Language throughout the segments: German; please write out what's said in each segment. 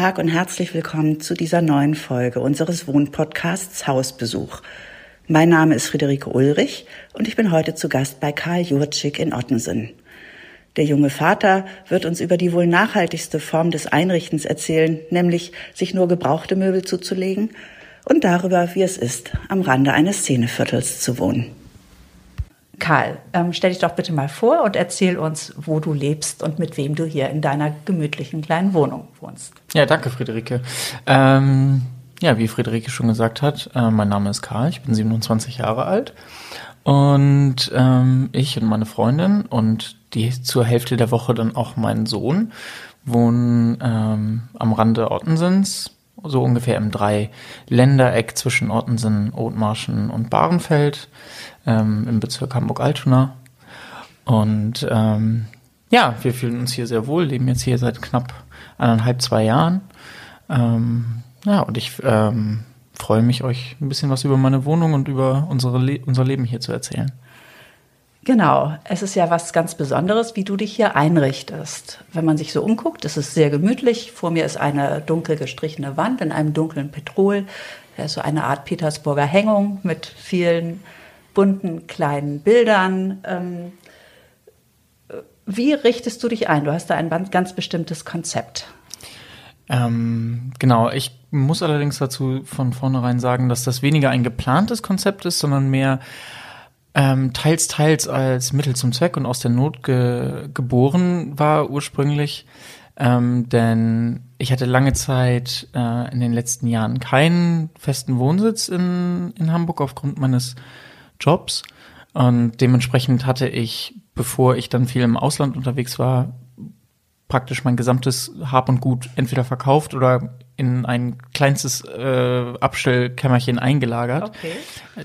Tag und herzlich willkommen zu dieser neuen Folge unseres Wohnpodcasts Hausbesuch. Mein Name ist Friederike Ulrich und ich bin heute zu Gast bei Karl Jurczyk in Ottensen. Der junge Vater wird uns über die wohl nachhaltigste Form des Einrichtens erzählen, nämlich sich nur gebrauchte Möbel zuzulegen und darüber, wie es ist, am Rande eines Szeneviertels zu wohnen. Karl, ähm, stell dich doch bitte mal vor und erzähl uns, wo du lebst und mit wem du hier in deiner gemütlichen kleinen Wohnung wohnst. Ja, danke, Friederike. Ähm, ja, wie Friederike schon gesagt hat, äh, mein Name ist Karl, ich bin 27 Jahre alt und ähm, ich und meine Freundin und die zur Hälfte der Woche dann auch mein Sohn wohnen ähm, am Rande Ottensens, so ungefähr im Drei-Ländereck zwischen Ottensen, Othmarschen und Bahrenfeld ähm, im Bezirk Hamburg-Altona. Und ähm, ja, wir fühlen uns hier sehr wohl, leben jetzt hier seit knapp eineinhalb, zwei Jahren. Ähm, ja, und ich ähm, freue mich, euch ein bisschen was über meine Wohnung und über unsere Le unser Leben hier zu erzählen. Genau, es ist ja was ganz Besonderes, wie du dich hier einrichtest. Wenn man sich so umguckt, ist es sehr gemütlich. Vor mir ist eine dunkel gestrichene Wand in einem dunklen Petrol. Da ist so eine Art Petersburger Hängung mit vielen bunten kleinen Bildern. Ähm, wie richtest du dich ein? Du hast da ein ganz bestimmtes Konzept. Ähm, genau, ich muss allerdings dazu von vornherein sagen, dass das weniger ein geplantes Konzept ist, sondern mehr ähm, teils, teils als Mittel zum Zweck und aus der Not ge geboren war ursprünglich. Ähm, denn ich hatte lange Zeit äh, in den letzten Jahren keinen festen Wohnsitz in, in Hamburg aufgrund meines Jobs. Und dementsprechend hatte ich, bevor ich dann viel im Ausland unterwegs war, praktisch mein gesamtes Hab und Gut entweder verkauft oder in ein kleinstes äh, Abstellkämmerchen eingelagert. Okay.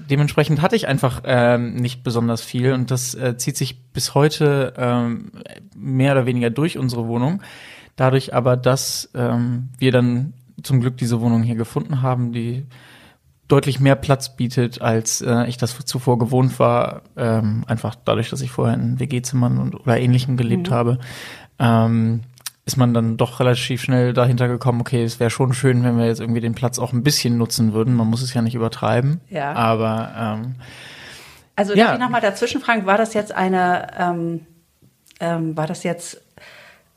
Dementsprechend hatte ich einfach ähm, nicht besonders viel und das äh, zieht sich bis heute ähm, mehr oder weniger durch unsere Wohnung. Dadurch aber, dass ähm, wir dann zum Glück diese Wohnung hier gefunden haben, die deutlich mehr Platz bietet, als äh, ich das zuvor gewohnt war. Ähm, einfach dadurch, dass ich vorher in WG-Zimmern oder ähnlichem gelebt mhm. habe, ähm, ist man dann doch relativ schnell dahinter gekommen, okay, es wäre schon schön, wenn wir jetzt irgendwie den Platz auch ein bisschen nutzen würden. Man muss es ja nicht übertreiben. Ja. Aber ähm, also darf ja. ich nochmal dazwischen fragen, war das jetzt eine, ähm, ähm, war das jetzt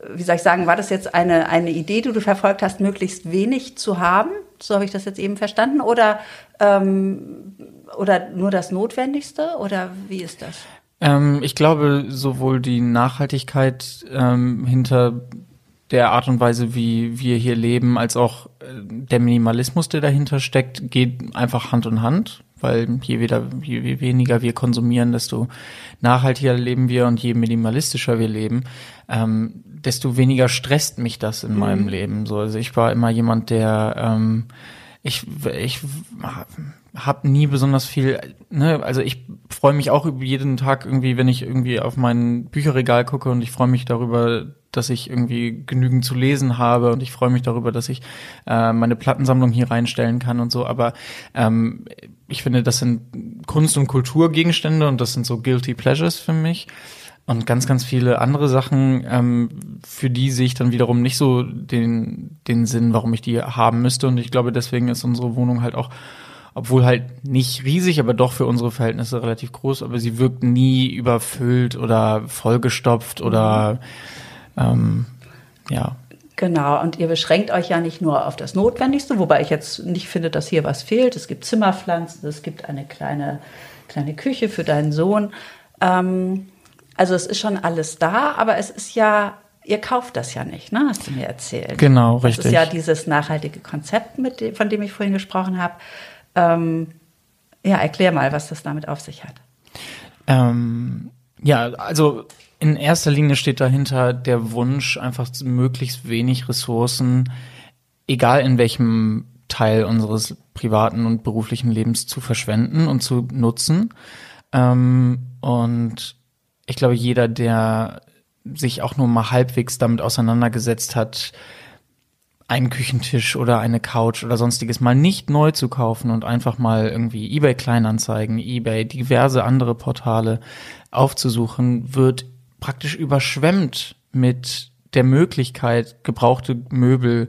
wie soll ich sagen, war das jetzt eine, eine Idee, die du verfolgt hast, möglichst wenig zu haben? So habe ich das jetzt eben verstanden. Oder, ähm, oder nur das Notwendigste? Oder wie ist das? Ähm, ich glaube, sowohl die Nachhaltigkeit ähm, hinter der Art und Weise, wie wir hier leben, als auch äh, der Minimalismus, der dahinter steckt, geht einfach Hand in Hand weil je, wieder, je weniger wir konsumieren, desto nachhaltiger leben wir und je minimalistischer wir leben, ähm, desto weniger stresst mich das in mhm. meinem Leben. So, also ich war immer jemand, der ähm, ich, ich habe nie besonders viel, ne, also ich freue mich auch über jeden Tag irgendwie, wenn ich irgendwie auf mein Bücherregal gucke und ich freue mich darüber, dass ich irgendwie genügend zu lesen habe und ich freue mich darüber, dass ich äh, meine Plattensammlung hier reinstellen kann und so. Aber ähm, ich finde, das sind Kunst- und Kulturgegenstände und das sind so guilty pleasures für mich. Und ganz, ganz viele andere Sachen, ähm, für die sehe ich dann wiederum nicht so den, den Sinn, warum ich die haben müsste. Und ich glaube, deswegen ist unsere Wohnung halt auch, obwohl halt nicht riesig, aber doch für unsere Verhältnisse relativ groß, aber sie wirkt nie überfüllt oder vollgestopft oder ähm, ja. Genau, und ihr beschränkt euch ja nicht nur auf das Notwendigste, wobei ich jetzt nicht finde, dass hier was fehlt. Es gibt Zimmerpflanzen, es gibt eine kleine, kleine Küche für deinen Sohn. Ähm, also es ist schon alles da, aber es ist ja, ihr kauft das ja nicht, ne? Hast du mir erzählt. Genau, richtig. Das ist ja dieses nachhaltige Konzept, mit dem, von dem ich vorhin gesprochen habe. Ähm, ja, erklär mal, was das damit auf sich hat. Ähm, ja, also in erster Linie steht dahinter der Wunsch, einfach möglichst wenig Ressourcen, egal in welchem Teil unseres privaten und beruflichen Lebens zu verschwenden und zu nutzen. Ähm, und ich glaube, jeder, der sich auch nur mal halbwegs damit auseinandergesetzt hat, einen Küchentisch oder eine Couch oder sonstiges mal nicht neu zu kaufen und einfach mal irgendwie eBay Kleinanzeigen, eBay, diverse andere Portale aufzusuchen, wird praktisch überschwemmt mit der Möglichkeit, gebrauchte Möbel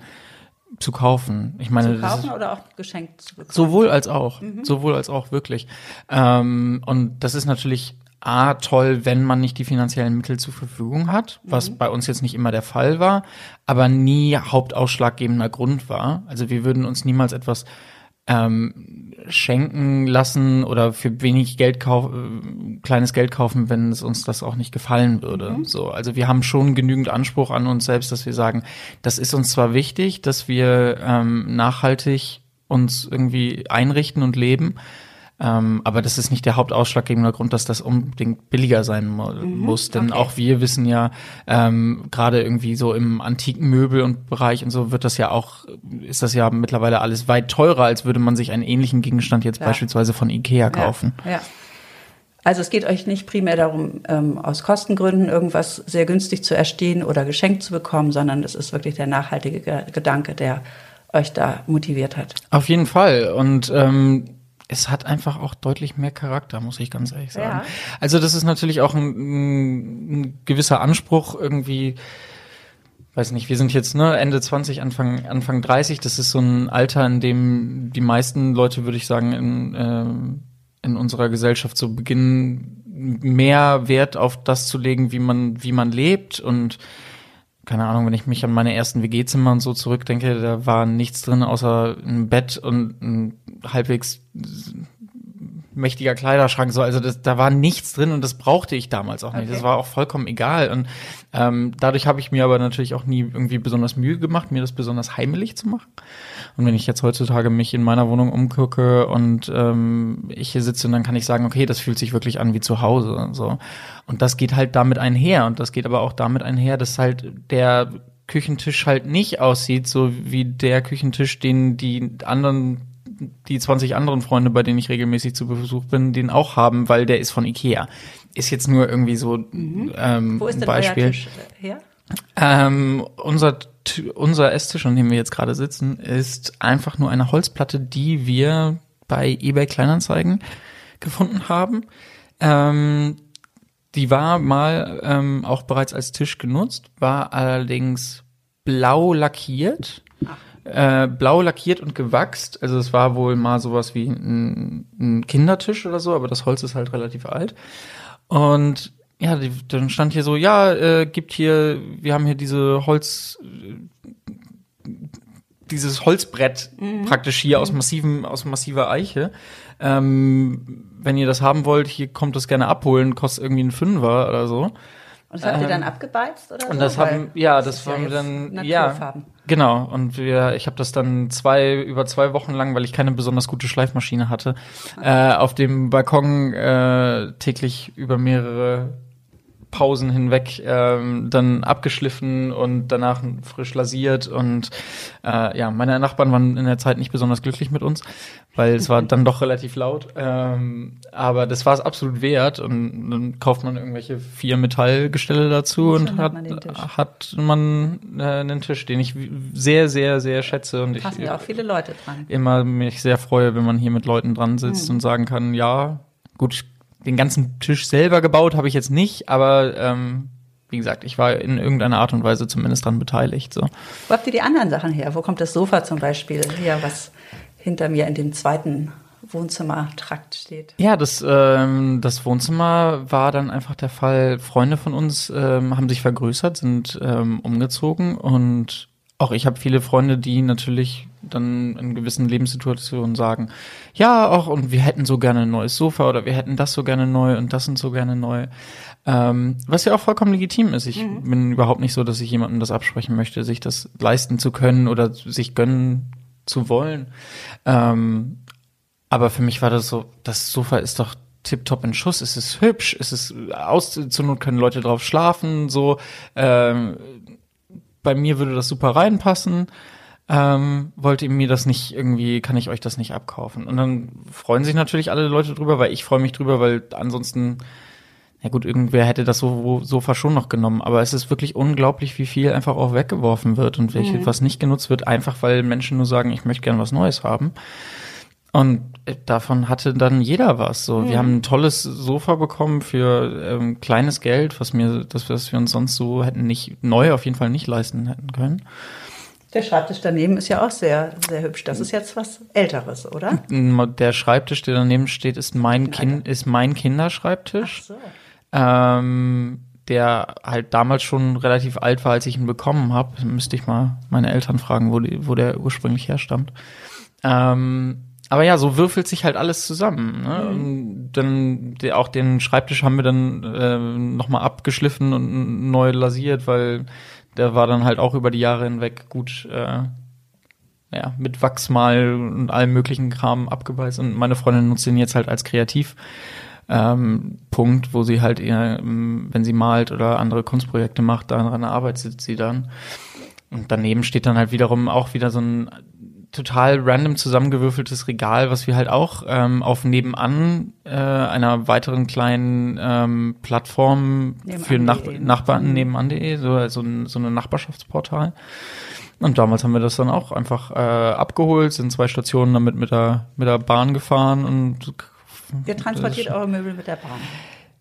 zu kaufen. Ich meine, zu kaufen oder auch geschenkt zu bekommen? Sowohl als auch, mhm. sowohl als auch wirklich. Ähm, und das ist natürlich A, toll, wenn man nicht die finanziellen Mittel zur Verfügung hat, was mhm. bei uns jetzt nicht immer der Fall war, aber nie hauptausschlaggebender Grund war. Also wir würden uns niemals etwas ähm, schenken lassen oder für wenig Geld kauf, äh, kleines Geld kaufen, wenn es uns das auch nicht gefallen würde. Mhm. So, also wir haben schon genügend Anspruch an uns selbst, dass wir sagen, das ist uns zwar wichtig, dass wir ähm, nachhaltig uns irgendwie einrichten und leben, ähm, aber das ist nicht der hauptausschlaggebende Grund, dass das unbedingt billiger sein mu mhm, muss. Denn okay. auch wir wissen ja, ähm, gerade irgendwie so im antiken Möbel und Bereich und so wird das ja auch, ist das ja mittlerweile alles weit teurer, als würde man sich einen ähnlichen Gegenstand jetzt ja. beispielsweise von Ikea kaufen. Ja. ja. Also es geht euch nicht primär darum, ähm, aus Kostengründen irgendwas sehr günstig zu erstehen oder geschenkt zu bekommen, sondern es ist wirklich der nachhaltige Gedanke, der euch da motiviert hat. Auf jeden Fall. Und ähm, es hat einfach auch deutlich mehr Charakter, muss ich ganz ehrlich sagen. Ja. Also das ist natürlich auch ein, ein, gewisser Anspruch irgendwie, weiß nicht, wir sind jetzt ne, Ende 20, Anfang, Anfang 30, das ist so ein Alter, in dem die meisten Leute, würde ich sagen, in, äh, in unserer Gesellschaft so beginnen, mehr Wert auf das zu legen, wie man, wie man lebt und keine Ahnung, wenn ich mich an meine ersten WG-Zimmer und so zurückdenke, da war nichts drin außer ein Bett und ein halbwegs mächtiger Kleiderschrank so also das, da war nichts drin und das brauchte ich damals auch nicht. Okay. das war auch vollkommen egal und ähm, dadurch habe ich mir aber natürlich auch nie irgendwie besonders Mühe gemacht mir das besonders heimelig zu machen. Und wenn ich jetzt heutzutage mich in meiner Wohnung umgucke und ähm, ich hier sitze dann kann ich sagen okay das fühlt sich wirklich an wie zu Hause und so. Und das geht halt damit einher und das geht aber auch damit einher dass halt der Küchentisch halt nicht aussieht, so wie der Küchentisch, den die anderen die 20 anderen Freunde, bei denen ich regelmäßig zu Besuch bin, den auch haben, weil der ist von Ikea. Ist jetzt nur irgendwie so mhm. ähm, Wo ist denn Beispiel. Euer Tisch her? Ähm, unser unser Esstisch, an dem wir jetzt gerade sitzen, ist einfach nur eine Holzplatte, die wir bei eBay Kleinanzeigen gefunden haben. Ähm, die war mal ähm, auch bereits als Tisch genutzt, war allerdings blau lackiert äh, blau lackiert und gewachst. Also es war wohl mal sowas wie ein, ein Kindertisch oder so, aber das Holz ist halt relativ alt. Und ja, die, dann stand hier so, ja, äh, gibt hier, wir haben hier diese Holz, dieses Holzbrett mhm. praktisch hier mhm. aus massivem, aus massiver Eiche. Ähm, wenn ihr das haben wollt, hier kommt das gerne abholen, kostet irgendwie ein Fünfer oder so. Und das habt ihr dann ähm, abgebeizt oder und so? das haben, ja, das, das haben wir dann, ja, genau. Und wir, ich habe das dann zwei über zwei Wochen lang, weil ich keine besonders gute Schleifmaschine hatte, äh, auf dem Balkon äh, täglich über mehrere Pausen hinweg ähm, dann abgeschliffen und danach frisch lasiert und äh, ja, meine Nachbarn waren in der Zeit nicht besonders glücklich mit uns, weil es war dann doch relativ laut. Ähm, aber das war es absolut wert und dann kauft man irgendwelche vier Metallgestelle dazu und, und hat, man hat man äh, einen Tisch, den ich sehr, sehr, sehr schätze und Passen ich ja auch viele Leute dran. immer mich sehr freue, wenn man hier mit Leuten dran sitzt hm. und sagen kann, ja, gut, den ganzen Tisch selber gebaut habe ich jetzt nicht, aber ähm, wie gesagt, ich war in irgendeiner Art und Weise zumindest dran beteiligt. So. Wo habt ihr die anderen Sachen her? Wo kommt das Sofa zum Beispiel her, was hinter mir in dem zweiten Wohnzimmertrakt steht? Ja, das, ähm, das Wohnzimmer war dann einfach der Fall. Freunde von uns ähm, haben sich vergrößert, sind ähm, umgezogen und auch ich habe viele Freunde, die natürlich dann in gewissen Lebenssituationen sagen, ja, auch und wir hätten so gerne ein neues Sofa oder wir hätten das so gerne neu und das sind so gerne neu. Ähm, was ja auch vollkommen legitim ist. Ich mhm. bin überhaupt nicht so, dass ich jemandem das absprechen möchte, sich das leisten zu können oder sich gönnen zu wollen. Ähm, aber für mich war das so, das Sofa ist doch tipptopp in Schuss, es ist hübsch, es ist aus, zur Not können Leute drauf schlafen, so, ähm, bei mir würde das super reinpassen. Ähm, wollt ihr mir das nicht irgendwie, kann ich euch das nicht abkaufen? Und dann freuen sich natürlich alle Leute drüber, weil ich freue mich drüber, weil ansonsten, ja gut, irgendwer hätte das so, Sofa schon noch genommen. Aber es ist wirklich unglaublich, wie viel einfach auch weggeworfen wird und welche, mhm. was nicht genutzt wird, einfach weil Menschen nur sagen, ich möchte gerne was Neues haben. Und davon hatte dann jeder was. So, mhm. wir haben ein tolles Sofa bekommen für ähm, kleines Geld, was mir, das, was wir uns sonst so hätten nicht neu auf jeden Fall nicht leisten hätten können. Der Schreibtisch daneben ist ja auch sehr, sehr hübsch. Das ist jetzt was Älteres, oder? Der Schreibtisch, der daneben steht, ist mein Kind, ist mein Kinderschreibtisch. Ach so. Ähm, der halt damals schon relativ alt war, als ich ihn bekommen habe. Müsste ich mal meine Eltern fragen, wo, die, wo der ursprünglich herstammt. Ähm, aber ja, so würfelt sich halt alles zusammen. Ne? Mhm. Dann die, auch den Schreibtisch haben wir dann äh, nochmal abgeschliffen und neu lasiert, weil der war dann halt auch über die Jahre hinweg gut äh, ja, mit Wachsmal und allem möglichen Kram abgebeißt. Und meine Freundin nutzt ihn jetzt halt als Kreativ. Ähm, Punkt, wo sie halt eher, ähm, wenn sie malt oder andere Kunstprojekte macht, daran arbeitet sie dann. Und daneben steht dann halt wiederum auch wieder so ein total random zusammengewürfeltes Regal, was wir halt auch ähm, auf nebenan äh, einer weiteren kleinen ähm, Plattform nebenan für Nach Nachbarn mhm. nebenan.de, so, so, so eine Nachbarschaftsportal. Und damals haben wir das dann auch einfach äh, abgeholt, sind zwei Stationen damit mit der, mit der Bahn gefahren und Ihr transportiert eure Möbel mit der Bahn.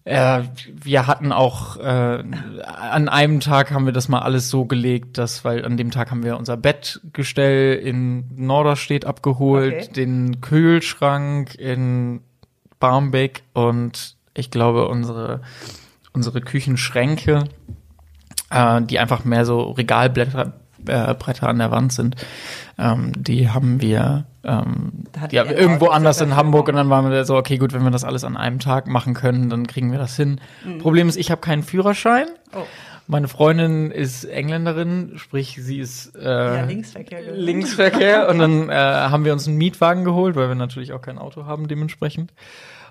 Äh, wir hatten auch äh, an einem Tag haben wir das mal alles so gelegt, dass weil an dem Tag haben wir unser Bettgestell in Norderstedt abgeholt, okay. den Kühlschrank in Barmbek und ich glaube unsere unsere Küchenschränke, äh, die einfach mehr so Regalblätter äh, Bretter an der Wand sind, ähm, die haben wir ähm, ja, irgendwo anders in Hamburg und dann waren wir so, okay, gut, wenn wir das alles an einem Tag machen können, dann kriegen wir das hin. Mhm. Problem ist, ich habe keinen Führerschein. Oh. Meine Freundin ist Engländerin, sprich, sie ist äh, ja, Linksverkehr. Linksverkehr und dann äh, haben wir uns einen Mietwagen geholt, weil wir natürlich auch kein Auto haben dementsprechend.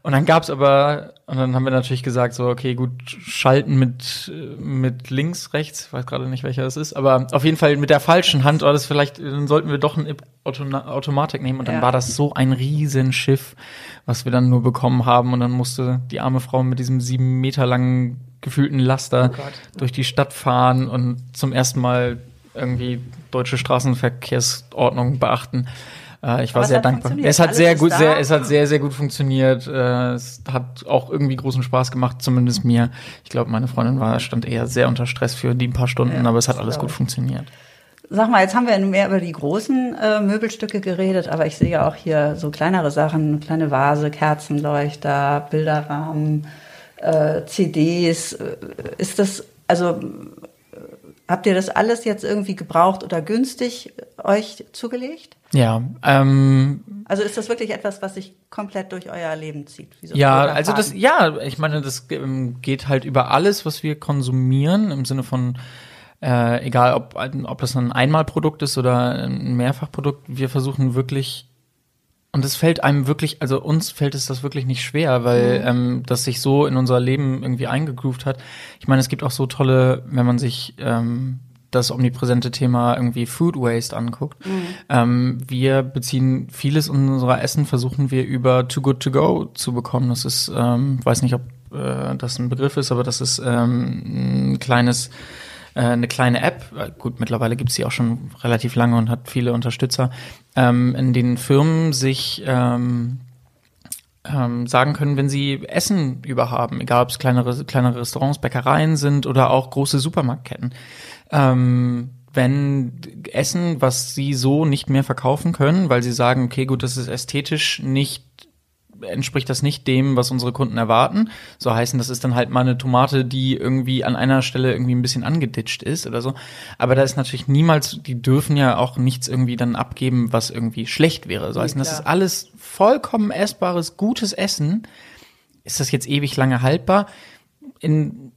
Und dann gab's aber, und dann haben wir natürlich gesagt, so, okay, gut, schalten mit, mit links, rechts, ich weiß gerade nicht, welcher es ist, aber auf jeden Fall mit der falschen Hand, oder das vielleicht, dann sollten wir doch eine Automatik nehmen. Und dann ja. war das so ein Riesenschiff, was wir dann nur bekommen haben. Und dann musste die arme Frau mit diesem sieben Meter langen gefühlten Laster oh durch die Stadt fahren und zum ersten Mal irgendwie deutsche Straßenverkehrsordnung beachten. Äh, ich war Aber sehr dankbar. Es hat sehr gut, sehr, es hat sehr, sehr gut funktioniert. Äh, es hat auch irgendwie großen Spaß gemacht, zumindest mir. Ich glaube, meine Freundin war, stand eher sehr unter Stress für die paar Stunden, ja, aber es hat alles gut funktioniert. Sag mal, jetzt haben wir mehr über die großen äh, Möbelstücke geredet, aber ich sehe ja auch hier so kleinere Sachen, kleine Vase, Kerzenleuchter, Bilderrahmen, äh, CDs. Ist das, also habt ihr das alles jetzt irgendwie gebraucht oder günstig euch zugelegt? Ja. Ähm, also ist das wirklich etwas, was sich komplett durch euer Leben zieht? So ja, also das, ja, ich meine, das ähm, geht halt über alles, was wir konsumieren, im Sinne von äh, egal, ob, ob das ein Einmalprodukt ist oder ein Mehrfachprodukt, wir versuchen wirklich und es fällt einem wirklich, also uns fällt es das wirklich nicht schwer, weil mhm. ähm, das sich so in unser Leben irgendwie eingegroovt hat. Ich meine, es gibt auch so tolle, wenn man sich ähm, das omnipräsente Thema irgendwie Food Waste anguckt. Mhm. Ähm, wir beziehen vieles unserer Essen, versuchen wir über Too Good To Go zu bekommen. Das ist, ähm, weiß nicht, ob äh, das ein Begriff ist, aber das ist ähm, ein kleines äh, eine kleine App, gut, mittlerweile gibt es sie auch schon relativ lange und hat viele Unterstützer, ähm, in denen Firmen sich ähm, ähm, sagen können, wenn sie Essen überhaben, egal ob es kleinere, kleinere Restaurants, Bäckereien sind oder auch große Supermarktketten. Ähm, wenn Essen, was sie so nicht mehr verkaufen können, weil sie sagen, okay, gut, das ist ästhetisch nicht entspricht das nicht dem, was unsere Kunden erwarten. So heißen, das ist dann halt mal eine Tomate, die irgendwie an einer Stelle irgendwie ein bisschen angeditscht ist oder so. Aber da ist natürlich niemals, die dürfen ja auch nichts irgendwie dann abgeben, was irgendwie schlecht wäre. So heißen, das ist alles vollkommen essbares, gutes Essen. Ist das jetzt ewig lange haltbar? In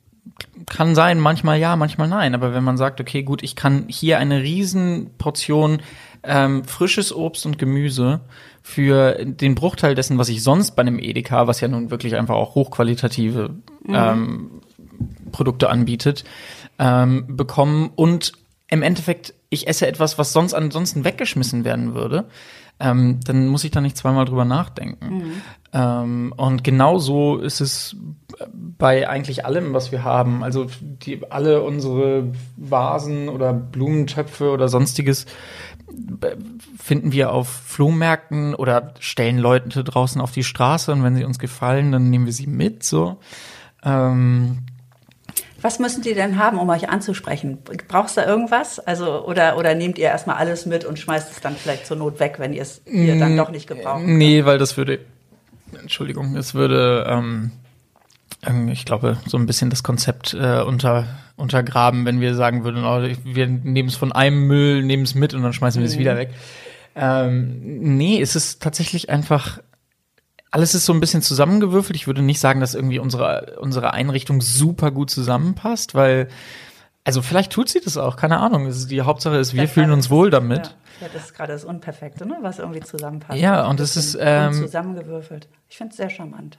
kann sein, manchmal ja, manchmal nein. Aber wenn man sagt, okay, gut, ich kann hier eine riesen Portion ähm, frisches Obst und Gemüse für den Bruchteil dessen, was ich sonst bei einem Edeka, was ja nun wirklich einfach auch hochqualitative ähm, Produkte anbietet, ähm, bekommen und im Endeffekt ich esse etwas, was sonst ansonsten weggeschmissen werden würde, ähm, dann muss ich da nicht zweimal drüber nachdenken. Ähm, und genauso ist es bei eigentlich allem, was wir haben. Also die, alle unsere Vasen oder Blumentöpfe oder sonstiges b- finden wir auf Flohmärkten oder stellen Leute draußen auf die Straße und wenn sie uns gefallen, dann nehmen wir sie mit. So. Ähm, Was müssen die denn haben, um euch anzusprechen? Brauchst du da irgendwas? Also, oder, oder nehmt ihr erstmal alles mit und schmeißt es dann vielleicht zur Not weg, wenn ihr es ihr dann doch nicht gebraucht? Nee, weil das würde, Entschuldigung, es würde, ähm, ähm, ich glaube, so ein bisschen das Konzept äh, unter, untergraben, wenn wir sagen würden, oh, wir nehmen es von einem Müll, nehmen es mit und dann schmeißen wir es wieder weg. Ähm, nee, es ist tatsächlich einfach, alles ist so ein bisschen zusammengewürfelt. Ich würde nicht sagen, dass irgendwie unsere, unsere Einrichtung super gut zusammenpasst, weil, also vielleicht tut sie das auch, keine Ahnung. Es die Hauptsache ist, wir fühlen uns wohl damit. Ja, ja, das ist gerade das Unperfekte, ne? was irgendwie zusammenpasst. Ja, und das bisschen ist, ähm, zusammengewürfelt. Ich finde es sehr charmant.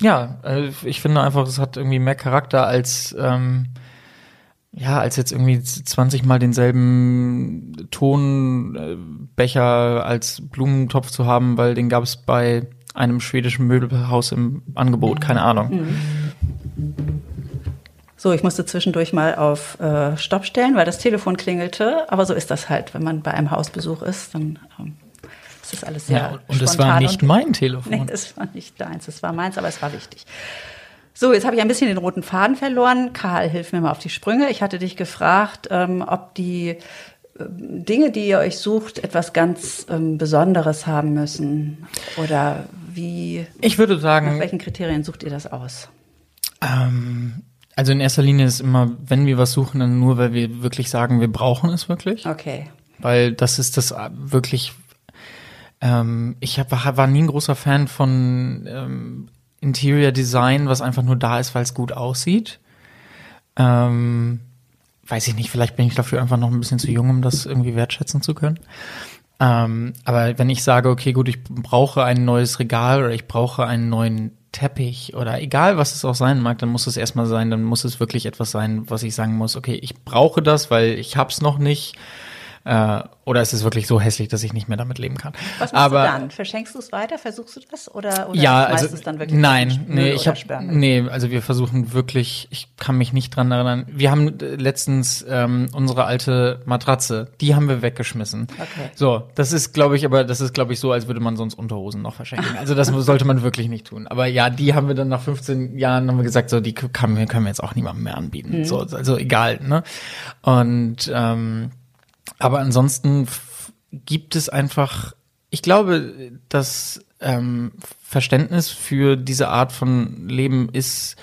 Ja, äh, ich finde einfach, es hat irgendwie mehr Charakter als ähm, ja, als jetzt irgendwie 20 Mal denselben Tonbecher als Blumentopf zu haben, weil den gab es bei einem schwedischen Möbelhaus im Angebot, keine Ahnung. So, ich musste zwischendurch mal auf äh, Stopp stellen, weil das Telefon klingelte. Aber so ist das halt, wenn man bei einem Hausbesuch ist, dann ähm, ist das alles sehr Ja, und es war nicht mein Telefon. Nee, das war nicht deins, das war meins, aber es war wichtig. So, jetzt habe ich ein bisschen den roten Faden verloren. Karl, hilf mir mal auf die Sprünge. Ich hatte dich gefragt, ähm, ob die ähm, Dinge, die ihr euch sucht, etwas ganz ähm, Besonderes haben müssen. Oder wie, Ich würde nach sagen, welchen Kriterien sucht ihr das aus? ähm, also in erster Linie ist immer, wenn wir was suchen, dann nur, weil wir wirklich sagen, wir brauchen es wirklich. Okay. weil das ist das äh, wirklich. Ähm, ich hab, war, war nie ein großer Fan von ähm, Interior Design, was einfach nur da ist, weil es gut aussieht. Ähm, weiß ich nicht, vielleicht bin ich dafür einfach noch ein bisschen zu jung, um das irgendwie wertschätzen zu können. Ähm, aber wenn ich sage, okay, gut, ich brauche ein neues Regal oder ich brauche einen neuen Teppich oder egal, was es auch sein mag, dann muss es erstmal sein, dann muss es wirklich etwas sein, was ich sagen muss, okay, ich brauche das, weil ich hab's noch nicht. Äh, oder ist es wirklich so hässlich, dass ich nicht mehr damit leben kann? Was machst Aber du dann? Verschenkst du es weiter? Versuchst du das? Oder, oder ja, also es dann wirklich nein, nee, ich habe Sperrmüll? nee, also wir versuchen wirklich, ich kann mich nicht dran erinnern. Wir haben äh, letztens ähm, unsere alte Matratze, die haben wir weggeschmissen. Okay. So, das ist glaube ich, aber das ist glaube ich so, als würde man sonst Unterhosen noch verschenken. Also das sollte man wirklich nicht tun. Aber ja, die haben wir dann nach 15 Jahren haben wir gesagt, so die kann, können wir jetzt auch niemandem mehr anbieten. Mhm. So, also egal, ne? Und ähm, aber ansonsten gibt es einfach, ich glaube, das ähm, Verständnis für diese Art von Leben ist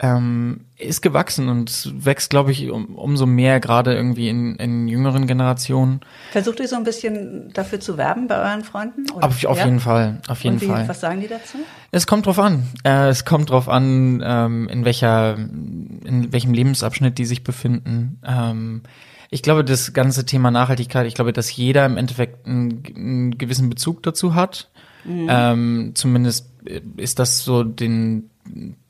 ähm, ist gewachsen und wächst, glaube ich, um, umso mehr gerade irgendwie in, in jüngeren Generationen. Versucht ihr so ein bisschen dafür zu werben bei euren Freunden? Oder? Auf, auf Ja? jeden Fall, auf jeden Und wie, Fall. was sagen die dazu? Es kommt drauf an. Äh, es kommt drauf an, ähm, in welcher, in welchem Lebensabschnitt die sich befinden. Ähm, ich glaube, das ganze Thema Nachhaltigkeit, ich glaube, dass jeder im Endeffekt einen, einen gewissen Bezug dazu hat. Ähm, zumindest ist das so den,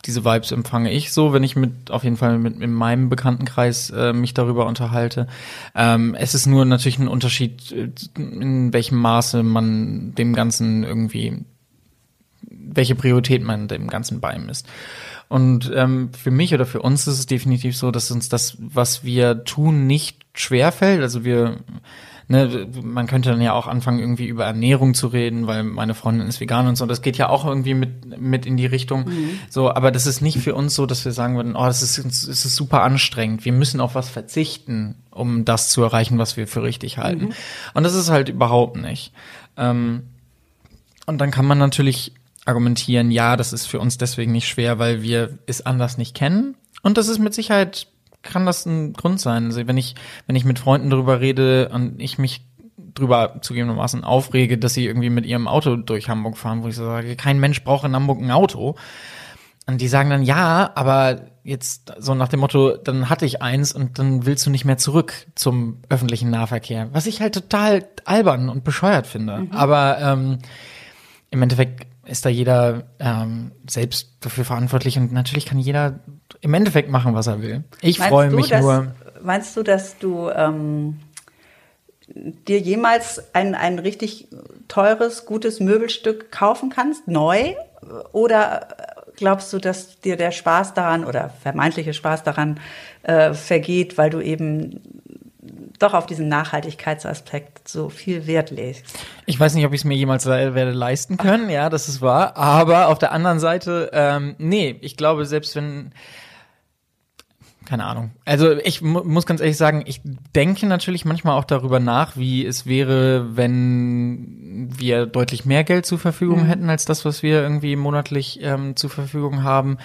diese Vibes empfange ich so, wenn ich mit, auf jeden Fall mit, in meinem Bekanntenkreis äh, mich darüber unterhalte. Ähm, es ist nur natürlich ein Unterschied, äh, in welchem Maße man dem Ganzen irgendwie welche Priorität man dem Ganzen beimisst. Und ähm, für mich oder für uns ist es definitiv so, dass uns das, was wir tun, nicht schwerfällt. Also wir, ne, man könnte dann ja auch anfangen, irgendwie über Ernährung zu reden, weil meine Freundin ist vegan und so. Das geht ja auch irgendwie mit, mit in die Richtung. So, aber das ist nicht für uns so, dass wir sagen würden, oh, das ist, es ist super anstrengend. Wir müssen auf was verzichten, um das zu erreichen, was wir für richtig halten. Und das ist halt überhaupt nicht. Ähm, und dann kann man natürlich argumentieren, ja, das ist für uns deswegen nicht schwer, weil wir es anders nicht kennen. Und das ist mit Sicherheit, kann das ein Grund sein. Also wenn ich, wenn ich mit Freunden darüber rede und ich mich drüber zugegebenermaßen aufrege, dass sie irgendwie mit ihrem Auto durch Hamburg fahren, wo ich so sage, kein Mensch braucht in Hamburg ein Auto. Und die sagen dann, ja, aber jetzt so nach dem Motto, dann hatte ich eins und dann willst du nicht mehr zurück zum öffentlichen Nahverkehr. Was ich halt total albern und bescheuert finde. Mhm. Aber ähm, im Endeffekt ist da jeder ähm, selbst dafür verantwortlich und natürlich kann jeder im Endeffekt machen, was er will. Ich freue mich dass, nur. Meinst du, dass du ähm, dir jemals ein, ein richtig teures, gutes Möbelstück kaufen kannst, neu? Oder glaubst du, dass dir der Spaß daran oder vermeintliche Spaß daran äh, vergeht, weil du eben doch auf diesen Nachhaltigkeitsaspekt so viel Wert legst. Ich weiß nicht, ob ich es mir jemals werde leisten können, ja, das ist wahr. Aber auf der anderen Seite, ähm, nee, ich glaube, selbst wenn keine Ahnung. Also ich mu muss ganz ehrlich sagen, ich denke natürlich manchmal auch darüber nach, wie es wäre, wenn wir deutlich mehr Geld zur Verfügung mhm. hätten als das, was wir irgendwie monatlich ähm, zur Verfügung haben.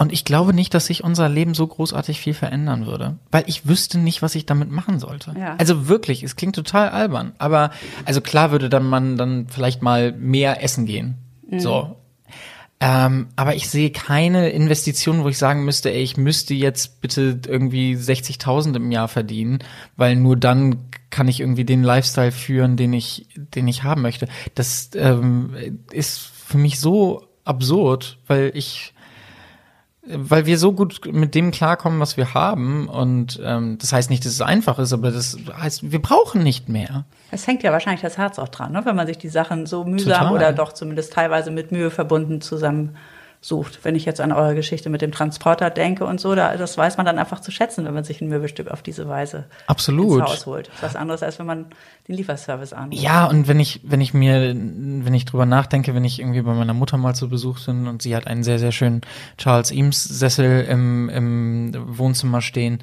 Und ich glaube nicht, dass sich unser Leben so großartig viel verändern würde, weil ich wüsste nicht, was ich damit machen sollte. Ja. Also wirklich, es klingt total albern, aber also klar würde dann man dann vielleicht mal mehr essen gehen. Mhm. So. Ähm, aber ich sehe keine Investition, wo ich sagen müsste, ey, ich müsste jetzt bitte irgendwie 60.000 im Jahr verdienen, weil nur dann kann ich irgendwie den Lifestyle führen, den ich, den ich haben möchte. Das ähm, ist für mich so absurd, weil ich weil wir so gut mit dem klarkommen, was wir haben. Und ähm, das heißt nicht, dass es einfach ist, aber das heißt, wir brauchen nicht mehr. Es hängt ja wahrscheinlich das Herz auch dran, ne? wenn man sich die Sachen so mühsam Total. oder doch zumindest teilweise mit Mühe verbunden zusammen sucht. Wenn ich jetzt an eure Geschichte mit dem Transporter denke und so, da, das weiß man dann einfach zu schätzen, wenn man sich ein Möbelstück auf diese Weise Absolut. ins Haus holt. Das ist was anderes, als wenn man den Lieferservice anruft. Ja, und wenn ich, wenn ich mir, wenn ich drüber nachdenke, wenn ich irgendwie bei meiner Mutter mal zu Besuch bin und sie hat einen sehr, sehr schönen Charles Eames Sessel im, im Wohnzimmer stehen,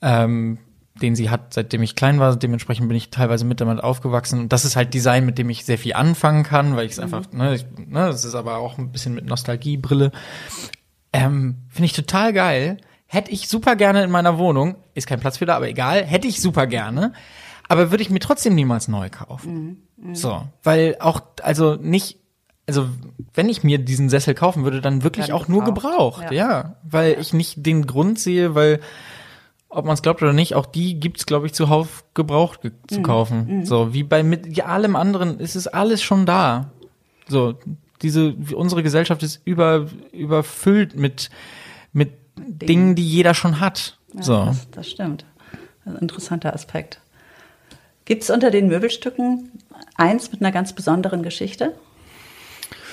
ähm, den sie hat, seitdem ich klein war. Dementsprechend bin ich teilweise mit damit aufgewachsen. Und das ist halt Design, mit dem ich sehr viel anfangen kann, weil ich es mhm. einfach, ne, ich, ne, das ist aber auch ein bisschen mit Nostalgiebrille. Ähm, Finde ich total geil. Hätte ich super gerne in meiner Wohnung. Ist kein Platz für da, aber egal. Hätte ich super gerne. Aber würde ich mir trotzdem niemals neu kaufen. Mhm. Mhm. So. Weil auch, also nicht, also wenn ich mir diesen Sessel kaufen würde, dann wirklich ja, auch gebraucht. nur gebraucht. Ja. ja. Weil ja. ich nicht den Grund sehe, weil ob man es glaubt oder nicht, auch die gibt's glaube ich zuhauf gebraucht ge zu mhm. kaufen. Mhm. So wie bei mit ja, allem anderen ist es alles schon da. So diese unsere Gesellschaft ist über überfüllt mit mit Ding. Dingen, die jeder schon hat. Ja, so. Das, das stimmt. Ein interessanter Aspekt. Gibt's unter den Möbelstücken eins mit einer ganz besonderen Geschichte?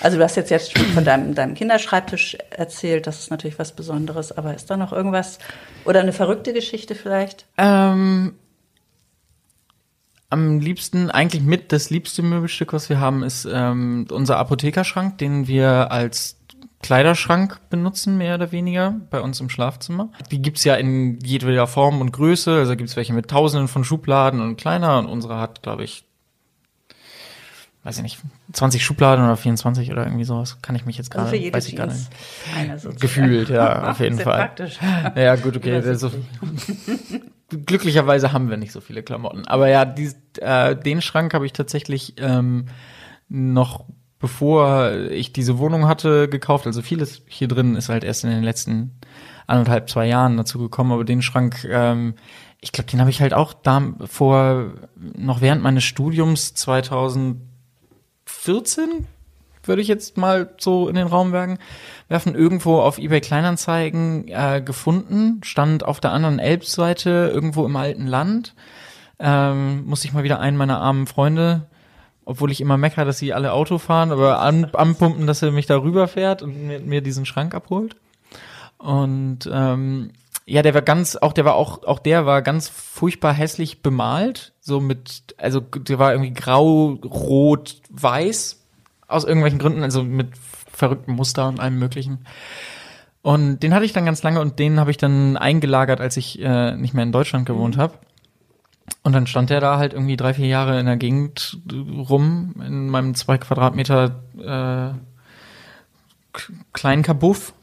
Also du hast jetzt jetzt schon von deinem, deinem Kinderschreibtisch erzählt, das ist natürlich was Besonderes, aber ist da noch irgendwas oder eine verrückte Geschichte vielleicht? Ähm, am liebsten, eigentlich mit das liebste Möbelstück, was wir haben, ist ähm, unser Apothekerschrank, den wir als Kleiderschrank benutzen, mehr oder weniger, bei uns im Schlafzimmer. Die gibt's ja in jeder Form und Größe. Also gibt's welche mit tausenden von Schubladen und kleiner und unsere hat, glaube ich, weiß ich nicht, 20 Schubladen oder 24 oder irgendwie sowas. Kann ich mich jetzt also gerade, also weiß ich gar nicht. Gefühlt, ja, auf jeden Fall. Praktisch. Ja, gut, okay. So, glücklicherweise haben wir nicht so viele Klamotten. Aber ja, dies, äh, den Schrank habe ich tatsächlich ähm, noch bevor ich diese Wohnung hatte gekauft. Also vieles hier drin ist halt erst in den letzten anderthalb, zwei Jahren dazu gekommen. Aber den Schrank, ähm, ich glaube, den habe ich halt auch da vor, noch während meines Studiums 2000 14, würde ich jetzt mal so in den Raum werfen, irgendwo auf eBay Kleinanzeigen äh, gefunden, stand auf der anderen Elbseite irgendwo im alten Land. Ähm, musste ich mal wieder einen meiner armen Freunde, obwohl ich immer meckere, dass sie alle Auto fahren, aber an, anpumpen, dass er mich da rüberfährt und mir, mir diesen Schrank abholt. Und ähm, ja, der war ganz, auch der war auch, auch der war ganz furchtbar hässlich bemalt. So mit, also der war irgendwie grau, rot, weiß. Aus irgendwelchen Gründen, also mit verrückten Muster und allem möglichen. Und den hatte ich dann ganz lange und den habe ich dann eingelagert, als ich äh, nicht mehr in Deutschland gewohnt mhm. habe. Und dann stand der da halt irgendwie drei, vier Jahre in der Gegend rum, in meinem zwei Quadratmeter äh, kleinen Kabuff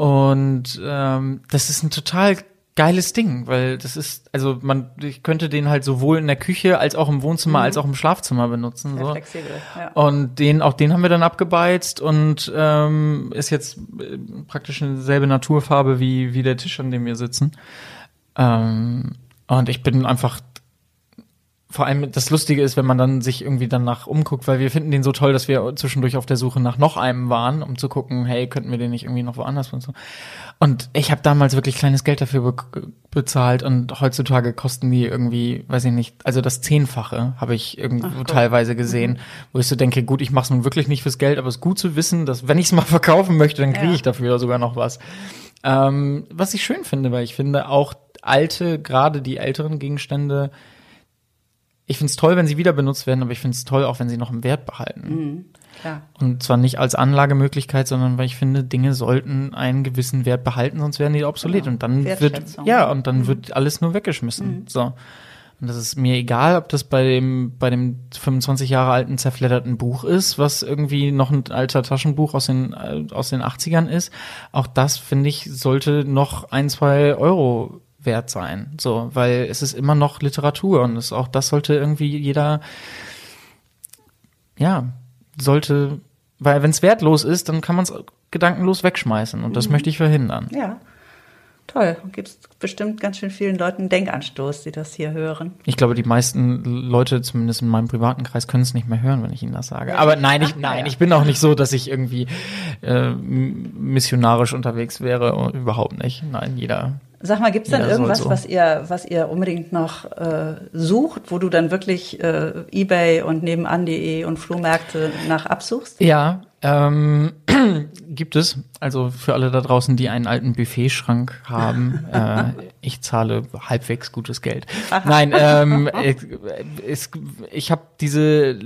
und ähm, das ist ein total geiles Ding, weil das ist, also man, ich könnte den halt sowohl in der Küche als auch im Wohnzimmer Mhm. als auch im Schlafzimmer benutzen. Sehr so. flexibel. Ja. Und den, auch den haben wir dann abgebeizt und ähm, ist jetzt äh, praktisch eine selbe Naturfarbe wie, wie der Tisch, an dem wir sitzen. Ähm, und ich bin einfach vor allem das Lustige ist, wenn man dann sich irgendwie danach umguckt, weil wir finden den so toll, dass wir zwischendurch auf der Suche nach noch einem waren, um zu gucken, hey, könnten wir den nicht irgendwie noch woanders und so. Und ich habe damals wirklich kleines Geld dafür be bezahlt und heutzutage kosten die irgendwie, weiß ich nicht, also das Zehnfache habe ich irgendwo teilweise gesehen, wo ich so denke, gut, ich mache es nun wirklich nicht fürs Geld, aber es ist gut zu wissen, dass wenn ich es mal verkaufen möchte, dann kriege Ja. ich dafür sogar noch was. Ähm, was ich schön finde, weil ich finde auch alte, gerade die älteren Gegenstände, ich finde es toll, wenn sie wieder benutzt werden, aber ich finde es toll auch, wenn sie noch einen Wert behalten. Klar. Und zwar nicht als Anlagemöglichkeit, sondern weil ich finde, Dinge sollten einen gewissen Wert behalten, sonst werden die obsolet. Genau. Und dann wird. Mhm. ja, und dann wird alles nur weggeschmissen. So. Und das ist mir egal, ob das bei dem, bei dem 25 Jahre alten zerfledderten Buch ist, was irgendwie noch ein alter Taschenbuch aus den, äh, aus den 80ern ist. Auch das, finde ich, sollte noch ein, zwei Euro wert sein. So, weil es ist immer noch Literatur und es, auch das sollte irgendwie jeder, ja, sollte, weil wenn es wertlos ist, dann kann man es gedankenlos wegschmeißen und das Mhm. möchte ich verhindern. Ja. Toll. Gibt es bestimmt ganz schön vielen Leuten einen Denkanstoß, die das hier hören. Ich glaube, die meisten Leute, zumindest in meinem privaten Kreis, können es nicht mehr hören, wenn ich ihnen das sage. Aber nein, ich, nein, ich bin auch nicht so, dass ich irgendwie äh, missionarisch unterwegs wäre. Überhaupt nicht. Nein, jeder. Sag mal, gibt es denn soll irgendwas, so. was ihr, was ihr unbedingt noch äh, sucht, wo du dann wirklich äh, eBay und nebenan.de und Flohmärkte nach absuchst? Ja, ähm, gibt es. Also für alle da draußen, die einen alten Buffetschrank haben, äh, ich zahle halbwegs gutes Geld. Nein, ähm, ich, es, ich habe diese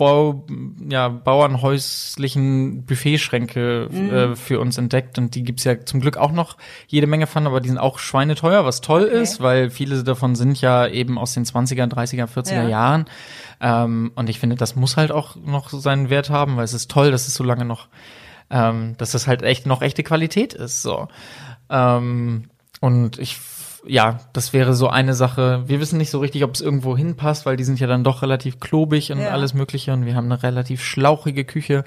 Landbau, ja, bauernhäuslichen Buffetschränke äh, für uns entdeckt und die gibt's ja zum Glück auch noch jede Menge von, aber die sind auch schweineteuer, was toll ist, weil viele davon sind ja eben aus den 20er, 30er, 40er Ja. Jahren. Ähm, und ich finde, das muss halt auch noch seinen Wert haben, weil es ist toll, dass es so lange noch, ähm, dass das halt echt noch echte Qualität ist. So. Ähm, und ich, ja, das wäre so eine Sache. Wir wissen nicht so richtig, ob es irgendwo hinpasst, weil die sind ja dann doch relativ klobig und Ja. alles Mögliche und wir haben eine relativ schlauchige Küche.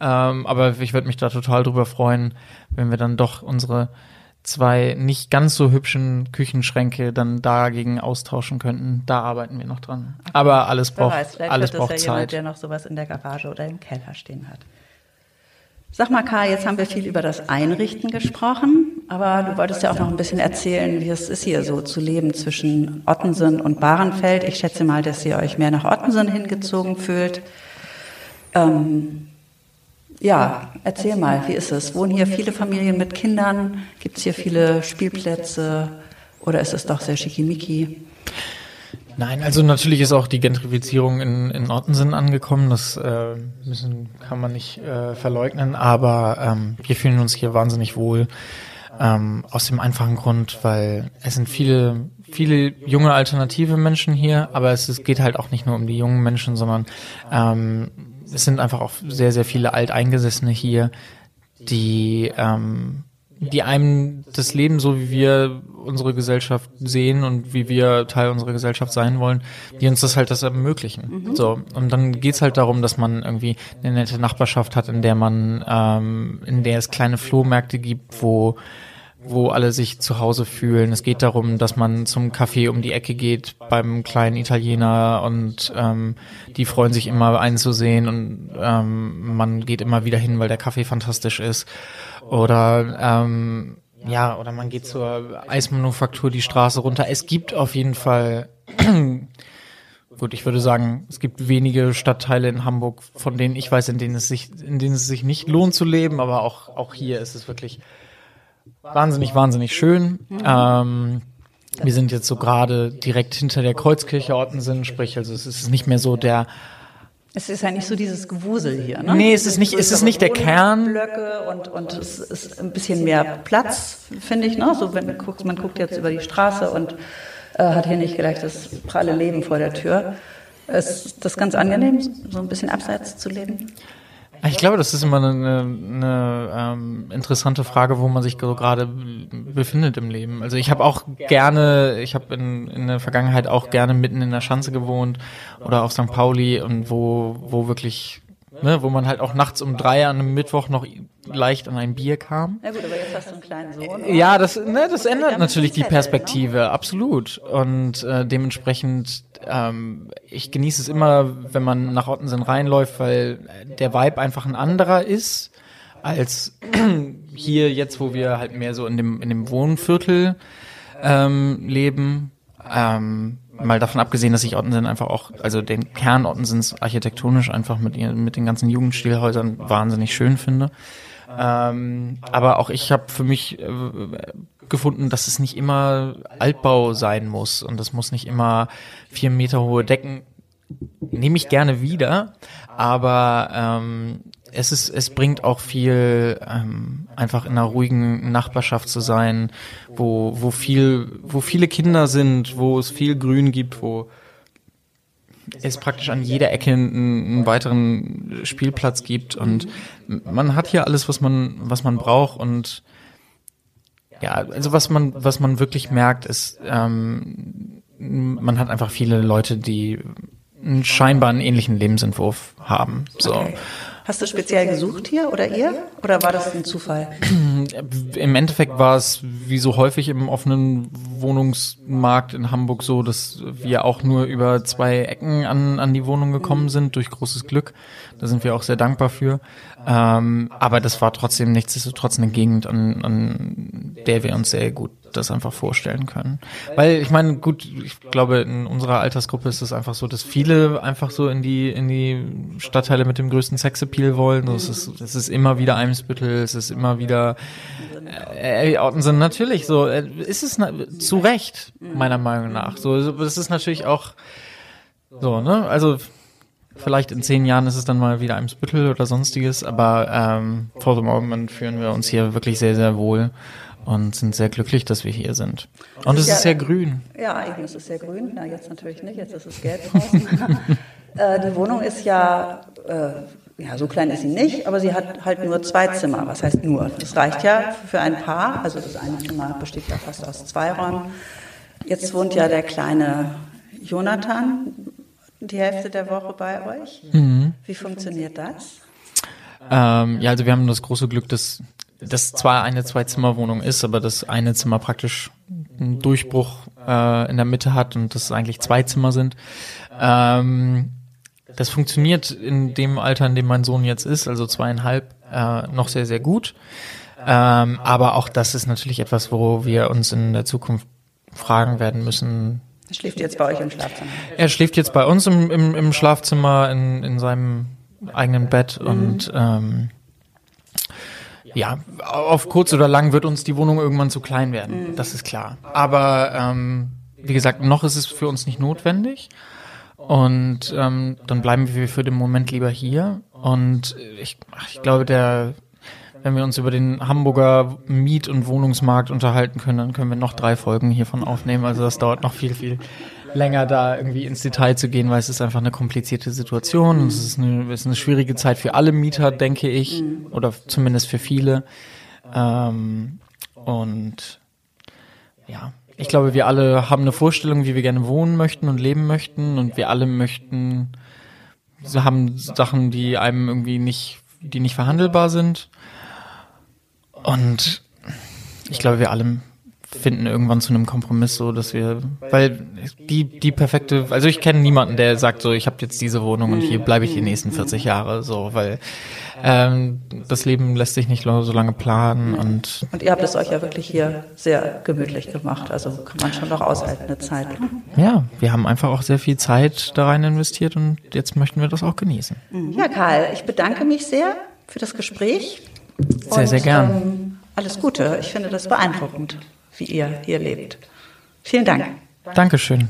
Ähm, aber ich würde mich da total drüber freuen, wenn wir dann doch unsere zwei nicht ganz so hübschen Küchenschränke dann dagegen austauschen könnten. Da arbeiten wir noch dran. Aber alles braucht, weiß, vielleicht alles wird braucht ja jemand, Zeit. der noch sowas in der Garage oder im Keller stehen hat. Sag mal, Karl, jetzt haben wir viel über das Einrichten gesprochen, aber du wolltest ja auch noch ein bisschen erzählen, wie es ist hier so zu leben zwischen Ottensen und Bahrenfeld. Ich schätze mal, dass ihr euch mehr nach Ottensen hingezogen fühlt. Ähm, ja, erzähl mal, wie ist es? Wohnen hier viele Familien mit Kindern? Gibt es hier viele Spielplätze? Oder ist es doch sehr schickimicki? Nein, also natürlich ist auch die Gentrifizierung in, in Ottensen angekommen. Das äh, müssen, kann man nicht äh, verleugnen. Aber ähm, wir fühlen uns hier wahnsinnig wohl. Ähm, aus dem einfachen Grund, weil es sind viele, viele junge alternative Menschen hier, aber es, ist, geht halt auch nicht nur um die jungen Menschen, sondern ähm, es sind einfach auch sehr, sehr viele Alteingesessene hier, die, ähm, die einem das Leben, so wie wir unsere Gesellschaft sehen und wie wir Teil unserer Gesellschaft sein wollen, die uns das halt das ermöglichen. So und dann geht's halt darum, dass man irgendwie eine nette Nachbarschaft hat, in der man, ähm, in der es kleine Flohmärkte gibt, wo wo alle sich zu Hause fühlen. Es geht darum, dass man zum Café um die Ecke geht beim kleinen Italiener und ähm, die freuen sich immer einzusehen und ähm, man geht immer wieder hin, weil der Kaffee fantastisch ist. Oder ähm, ja, oder man geht zur Eismanufaktur die Straße runter. Es gibt auf jeden Fall Gut, ich würde sagen, es gibt wenige Stadtteile in Hamburg, von denen ich weiß, in denen es sich, in denen es sich nicht lohnt zu leben, aber auch, auch hier ist es wirklich wahnsinnig, wahnsinnig schön. Ähm, wir sind jetzt so gerade direkt hinter der Kreuzkirche Ottensen, sprich, also es ist nicht mehr so der, Es ist ja nicht so dieses Gewusel hier, ne? Nee, es ist nicht- es ist nicht der Kern. Blöcke und, und es ist ein bisschen mehr Platz, finde ich, ne? So, wenn du guckst, man guckt jetzt über die Straße und äh, hat hier nicht gleich das pralle Leben vor der Tür. Ist das ganz angenehm, so ein bisschen abseits zu leben? Ich glaube, das ist immer eine, eine ähm, interessante Frage, wo man sich so gerade befindet im Leben. Also ich habe auch gerne, ich habe in, in der Vergangenheit auch gerne mitten in der Schanze gewohnt oder auf St. Pauli und wo, wo wirklich Ne, wo man halt auch nachts um drei an einem Mittwoch noch leicht an ein Bier kam. Ja gut, aber jetzt hast du einen kleinen Sohn. Ja, das, ne, das ändert natürlich die Perspektive, ne? absolut. Und äh, dementsprechend, ähm, ich genieße es immer, wenn man nach Ottensen reinläuft, weil der Vibe einfach ein anderer ist als hier jetzt, wo wir halt mehr so in dem in dem Wohnviertel ähm, leben. Ähm, mal davon abgesehen, dass ich Ottensen einfach auch, also den Kern Ottensens architektonisch einfach mit, mit den ganzen Jugendstilhäusern wahnsinnig schön finde. Ähm, aber auch ich habe für mich äh, gefunden, dass es nicht immer Altbau sein muss und es muss nicht immer vier Meter hohe Decken. Nehme ich gerne wieder, aber ähm, es ist, es bringt auch viel, ähm, einfach in einer ruhigen Nachbarschaft zu sein, wo, wo viel, wo viele Kinder sind, wo es viel Grün gibt, wo es praktisch an jeder Ecke einen, einen weiteren Spielplatz gibt und man hat hier alles, was man, was man braucht und ja, also was man, was man wirklich merkt, ist, ähm, man hat einfach viele Leute, die scheinbar einen ähnlichen Lebensentwurf haben. So. Okay. Hast du speziell gesucht hier oder ihr? Oder war das ein Zufall? Im Endeffekt war es wie so häufig im offenen Wohnungsmarkt in Hamburg so, dass wir auch nur über zwei Ecken an, an die Wohnung gekommen sind, durch großes Glück. Da sind wir auch sehr dankbar für. Ähm, aber das war trotzdem nichtsdestotrotz eine Gegend, an, an der wir uns sehr gut das einfach vorstellen können. Weil ich meine, gut, ich glaube, in unserer Altersgruppe ist es einfach so, dass viele einfach so in die in die Stadtteile mit dem größten Sexappeal wollen. Es ist, es ist immer wieder Eimsbüttel, es ist immer wieder äh, Ottensen, natürlich so. Äh, ist es zu Recht, meiner Meinung nach. So, das ist natürlich auch so, ne? Also Vielleicht in zehn Jahren ist es dann mal wieder Eimsbüttel oder sonstiges, aber ähm, for the moment fühlen wir uns hier wirklich sehr, sehr wohl und sind sehr glücklich, dass wir hier sind. Und es ist, ja, ist sehr grün. Ja, eigentlich ist es sehr grün. Na, jetzt natürlich nicht, jetzt ist es gelb draußen. äh, die Wohnung ist ja, äh, ja, so klein ist sie nicht, aber sie hat halt nur zwei Zimmer. Was heißt nur? Das reicht ja für ein Paar. Also das eine Zimmer besteht ja fast aus zwei Räumen. Jetzt wohnt ja der kleine Jonathan die Hälfte der Woche bei euch. Mhm. Wie funktioniert das? Ähm, ja, also wir haben das große Glück, dass das zwar eine Zwei-Zimmer-Wohnung ist, aber das eine Zimmer praktisch einen Durchbruch äh, in der Mitte hat und das eigentlich zwei Zimmer sind. Ähm, das funktioniert in dem Alter, in dem mein Sohn jetzt ist, also zweieinhalb, äh, noch sehr, sehr gut. Ähm, aber auch das ist natürlich etwas, wo wir uns in der Zukunft fragen werden müssen. Er schläft jetzt bei euch im Schlafzimmer? Er schläft jetzt bei uns im, im, im Schlafzimmer in, in seinem eigenen Bett mhm. und ähm, ja, auf kurz oder lang wird uns die Wohnung irgendwann zu klein werden. Mhm. Das ist klar. Aber ähm, wie gesagt, noch ist es für uns nicht notwendig. Und ähm, dann bleiben wir für den Moment lieber hier. Und ich, ich glaube, der, wenn wir uns über den Hamburger Miet- und Wohnungsmarkt unterhalten können, dann können wir noch drei Folgen hiervon aufnehmen. Also das dauert noch viel, viel länger da irgendwie ins Detail zu gehen, weil es ist einfach eine komplizierte Situation. Es ist eine, es ist eine schwierige Zeit für alle Mieter, denke ich, oder zumindest für viele. Ähm, und ja, ich glaube, wir alle haben eine Vorstellung, wie wir gerne wohnen möchten und leben möchten, und wir alle möchten, sie haben Sachen, die einem irgendwie nicht, die nicht verhandelbar sind. Und ich glaube, wir alle finden irgendwann zu einem Kompromiss, so dass wir, weil die die perfekte, also ich kenne niemanden, der sagt so, ich habe jetzt diese Wohnung und hier bleibe ich die nächsten 40 Jahre, so, weil ähm, das Leben lässt sich nicht so lange planen und und ihr habt es euch ja wirklich hier sehr gemütlich gemacht, also kann man schon noch aushalten eine Zeit. Ja, wir haben einfach auch sehr viel Zeit da rein investiert und jetzt möchten wir das auch genießen. Ja, Karl, ich bedanke mich sehr für das Gespräch. Sehr, und, sehr gern. Ähm, alles Gute. Ich finde das beeindruckend wie ihr hier lebt. Vielen Dank. Dankeschön.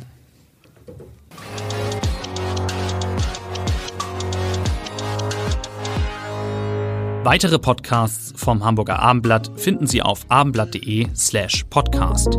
Weitere Podcasts vom Hamburger Abendblatt finden Sie auf abendblatt.de slash podcast.